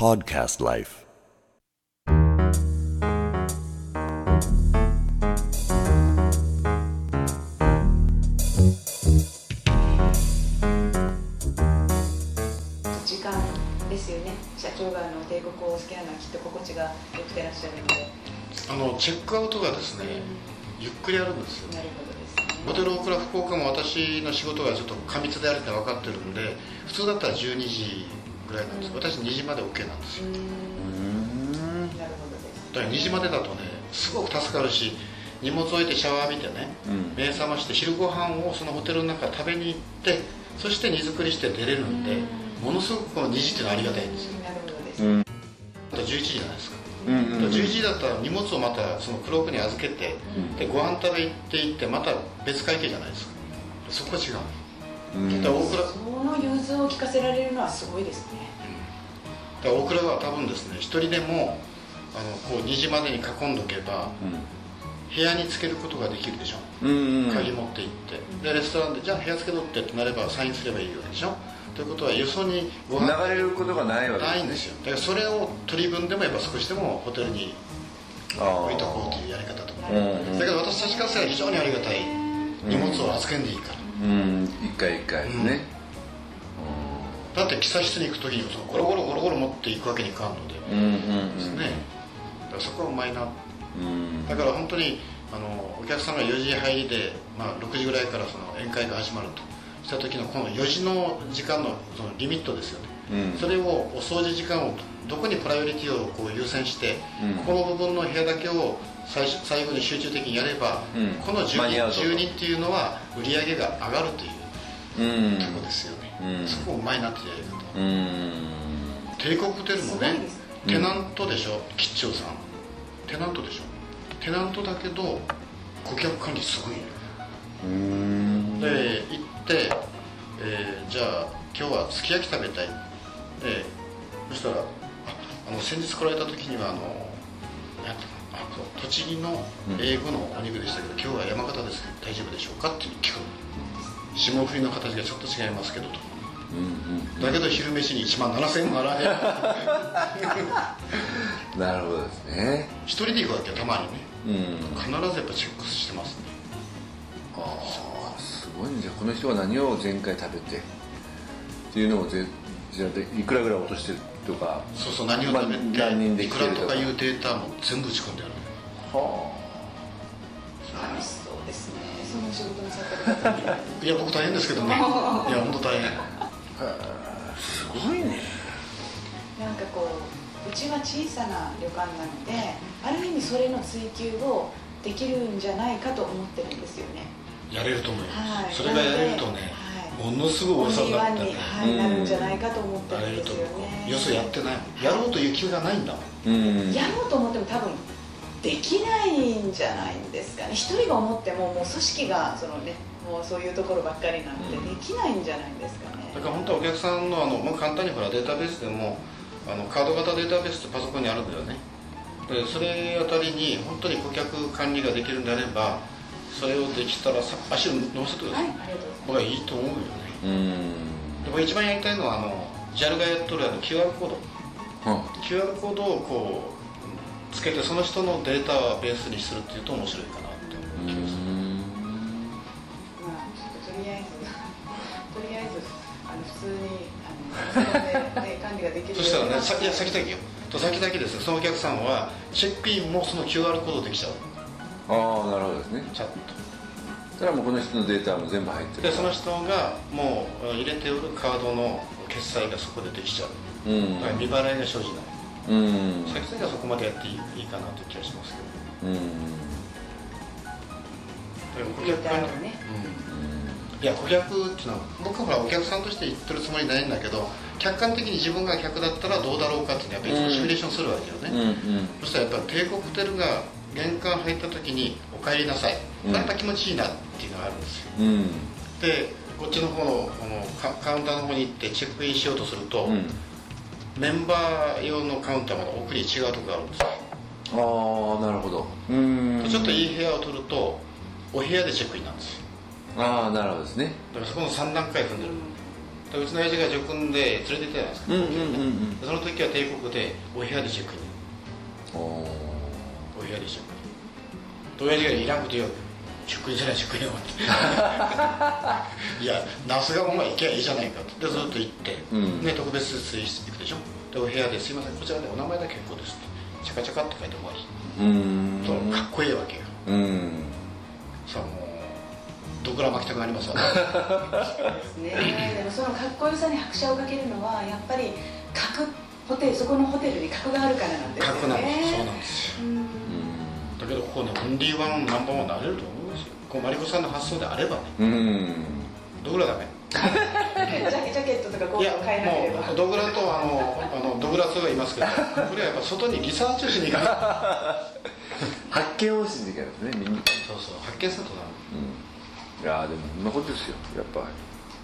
Podcast Life. 時間ですよね。社長があの帝国をお好きなのはきっと心地が良くてらっしゃるので、あのチェックアウトがですね、ゆっくりやるんですよ。なるほどですね。ホテル大倉福岡も私の仕事がちょっと過密であるって分かってるんで普通だったら12時ぐらいなんです、私2時まで OK なんですよ。うーん。なるほどですだから2時までだとねすごく助かるし荷物置いてシャワー浴びてね、うん。目覚まして昼ご飯をそのホテルの中食べに行ってそして荷造りして出れるんでものすごくこの2時っていうのはありがたいんですよ。なるほどです、うん。あと11時じゃないですか、うんうんうん。11時だったら荷物をまたそのクロークに預けて、でご飯食べ行って行ってまた別会計じゃないですか。そこは違ううん。だから大倉。その融通を聞かせられるのはすごいですね。だから大倉は多分ですね一人でもあのこう2時までに囲んどけば部屋につけることができるでしょ、うんうん。鍵持って行って。でレストランでじゃあ部屋つけとってってなればサインすればいいわけでしょ。ということはよそにご飯流れることがないわけないんですよ。だからそれを取り分でもやっぱ少しでもホテルにあ置いとこうというやり方とか。あうん。だけど私たちからすれば非常にありがたい。荷物を預けんでいいから、うん一回一回ね。だって喫茶室に行く時にもそのゴロゴロゴロゴロ持っていくわけにいかんので。ね、だからそこはうまいなうん。だから本当にあのお客さんが4時入りで、まあ、6時ぐらいからその宴会が始まると。した時のこの4時の時間のそのリミットですよね、うん。それをお掃除時間をどこにプライオリティをこう優先して、うん。ここの部分の部屋だけを最初最後に集中的にやれば、うん。この10人間に合うと。10人っていうのは売り上げが上がるといううん。ところですよね、うん。そこうまいなってやり方うん。帝国ホテルもねテナントでしょ？吉兆さん。テナントでしょ？テナントだけど顧客管理すごいで行って、えーじゃあ今日はすき焼き食べたいでそしたらああの先日来られた時にはあの栃木の英語のお肉でしたけど、今日は山形ですけど大丈夫でしょうかって聞くの。霜降りの形がちょっと違いますけどと。うんだけど昼飯に1万7000円払えうん なるほどですね。一人で行くわけよたまにね。うん。必ずやっぱチェックしてますね。ああすごいね。じゃあこの人は何を前回食べてっていうのをぜじゃあでいくらぐらい落としてるとかそうそう何を食べて、まあ何人でいくらとかいうデータも全部打ち込んである。は楽しそうですねその仕事なさってる方いや僕大変ですけどね。いや本当大変。あすごいね。なんかこううちは小さな旅館なのである意味それの追求をできるんじゃないかと思ってるんですよね。やれると思います、はい。それがやれるとね、はいものすごいおおさにな庭に、ってねはい、なるんじゃないかと思ってやるんですよね。よそやってない。もんやろうという気がないんだもん。うん。やろうと思っても多分できないんじゃないんですかね。一人が思ってももう組織がそのねもうそういうところばっかりなので、うん。できないんじゃないんですかね。だから本当はお客さんのあのもう簡単にほらデータベースでもあのカード型データベースってパソコンにあるんだよね。でそれあたりに本当に顧客管理ができるんであればそれをできたらさ足を伸ばせてください、はい僕はいいと思うよね。うん。でも一番やりたいのはあの JAL がやっとるあの QR コード。は QR コードをこうつけてその人のデータをベースにするっていうと面白いかなって思う気がする。まあちょっととりあえずとりあえずあの普通に で、ね、管理ができるそしたらねようなさいや先々よと先々ですよ。そのお客さんはチェックインもその QR コードできちゃうああなるほどですね。ちゃんとそれはもうこの人のデータも全部入ってるでその人がもう入れておるカードの決済がそこでできちゃう。うん。だから未払いが生じないうん。先々はそこまでやっていいいいかなという気がしますけど。うん。顧客管理タをね。いや顧客っていうのは僕はほらお客さんとして言ってるつもりないんだけど客観的に自分が客だったらどうだろうかっていうのはやっぱりいつもシミュレーションするわけよね、うんうん。そしたらやっぱ帝国ホテルが玄関入った時に「お帰りなさい」うん。やっぱ気持ちいいなっていうのがあるんですよ。うん。でこっちの方のこのカカウンターの方に行ってチェックインしようとすると、うん。メンバー用のカウンターまだ奥に違うところがあるんですよ、ああなるほど。うん。ちょっといい部屋を取るとお部屋でチェックインなんですよ。ああなるほどですね。だからそこの3段階踏んでるでうちの親父が助君で連れて行ったじゃないですか、うんうんうんうん。でその時は帝国でお部屋でチェックイン。おー。お部屋でチェックインで親父がい や那須川お前行けばいいじゃないかと。でずっと行って、うん。ね、特別室行くでしょ。でお部屋ですいませんこちらでお名前だけ結構ですって。チャカチャカって書いて終わり、うーん。そうかっこいいわけよ。うん。さあもうドクラ巻きたくなりますわ。ねですね。でもそのかっこよさに拍車をかけるのはやっぱり格ホテルそこのホテルに格があるからなんですよね。格なんです。そうなんですよ。うん。だけどここねオンリーワンナンバーワンになれると思いますよこうマリコさんの発想であればねうんドクラダメジャケジャケットとかコいやートを変えなければもうドグラとあのあのドグラスがいますけどこれはやっぱ外にリサーチをしに行かない発見を信じてですねみんなそうそう発見セットなのうんいやーでもそんなことですよやっぱ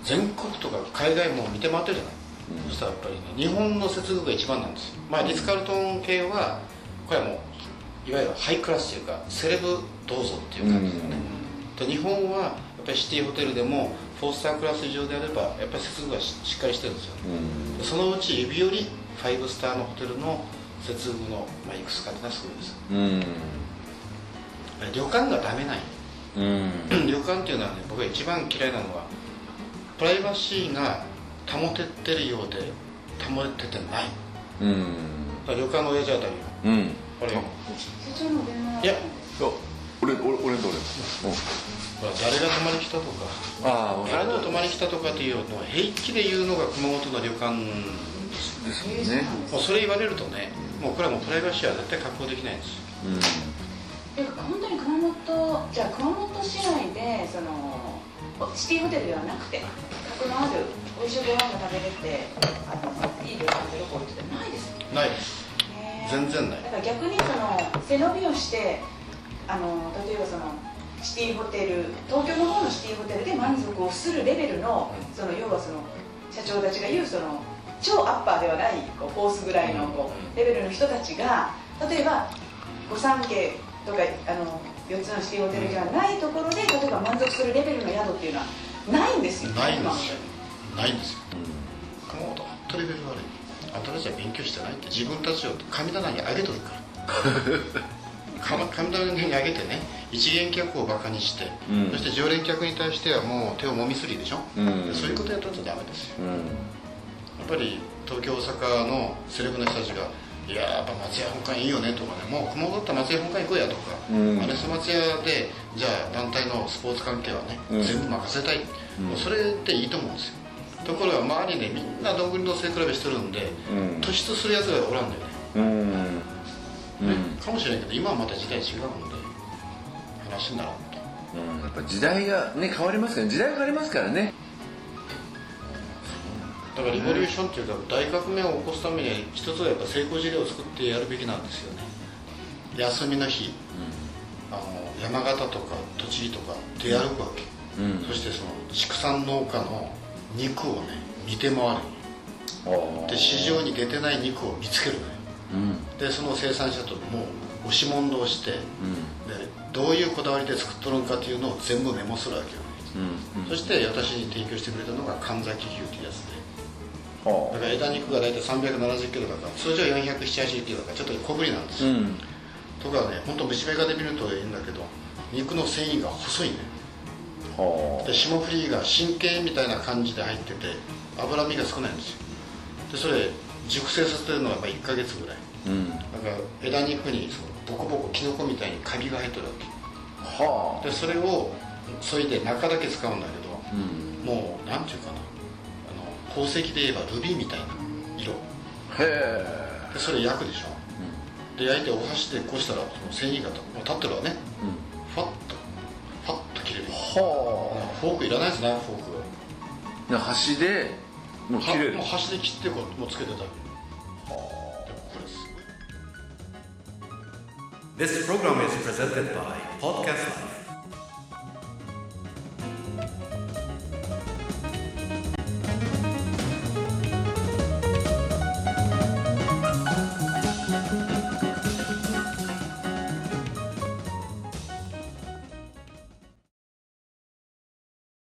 全国とか海外も見て回ってるじゃない、うんそしたらやっぱりね日本の接遇が一番なんですよまあリッツ・カールトン系はこれはもういわゆるハイクラスというかセレブどうぞっていう感じ。ですよね、で日本はやっぱりシティホテルでもフォースタークラス以上であればやっぱり接遇がししっかりしてるんですよ。うん。でそのうち指よりファイブスターのホテルの接遇の、まあ、いくつかっていうのはすごいです。うん。旅館がダメない。うん。旅館っていうのはね僕が一番嫌いなのはプライバシーが保ててるようで保ててない。うん旅館の親父あたりうん。これいやそう俺俺俺と俺誰が泊まり来たとか。ああ誰と泊まり来たとかっていうのを平気で言うのが熊本の旅館です。もんね。もうそれ言われるとねもうこれはもうプライバシーは絶対確保できないんです。ようん。で本当に熊本じゃあ熊本市内でそのシティホテルではなくて？格のある美味しいご飯が食べれてあのいい旅館ってどこ行って。てないです。よないです。ね全然ない。だから逆にその背伸びをしてあの例えばそのシティホテル東京の方のシティホテルで満足をするレベルのその要はその社長たちが言うその超アッパーではないこうコースぐらいのこうレベルの人たちが例えば御三家とかあの4つのシティホテルじゃないところで例えば満足するレベルの宿っていうのはないんですよないんですよ。ないんですよ。熊本本当レベル悪いあんたたちは勉強してないって自分たちを神棚に上げとるから。か神棚に上げてね一元客をバカにして、うん。そして常連客に対してはもう手をもみすりでしょ、うん。そういうことやったらダメですよ。うん。やっぱり東京大阪のセレブな人たちがいやーやっぱ松屋本館いいよねとかねもう熊本だったら松屋本館行こうやとか、うんマネス松屋でじゃあ団体のスポーツ関係はね、うん全部任せたい、うんもうそれでいいと思うんですよ。ところが周りでみんなどんぐりの背比べしてるんで、うん突出するやつがおらんだよね、うんうんかもしれんけど今はまた時代違うんで話にならんと。うんやっぱ時代がね変わりますから時代が変わりますからねだからリボリューションっていうか大革命を起こすためには一つはやっぱ成功事例を作ってやるべきなんですよね。休みの日あの山形とか栃木とか出歩くわけ、うん。そしてその畜産農家の肉をね見て回る。あで市場に出てない肉を見つけるのよ。うん。でその生産者ともう押し問答してでうん。どういうこだわりで作っとるんかっていうのを全部メモするわけよね。うん。そして私に提供してくれたのが神崎牛っていうやつで。はだから枝肉が大体370キロだから通常470キロだからちょっと小ぶりなんですよ、うん。とかね本当虫眼鏡で見るといいんだけど肉の繊維が細いね。はで霜降りが真剣みたいな感じで入ってて脂身が少ないんですよ。でそれ熟成させてるのがやっぱ1ヶ月ぐらい。うん。だから枝肉にそのボコボコキノコみたいにカビが入ってるわはけでそれをそいで中だけ使うんだけどうん。もうなんていうかな宝石で言えばルビーみたいな色。へえ。でそれ焼くでしょ。で焼いてお箸でこうしたらその繊維がもう立ってるわね。うん。ファッとファッと切れる。はフォークいらないですねフォーク。あ箸でもう切れる。はもう箸で切ってこうもうつけてたでもこれすごい。This program is presented by Podcast Life.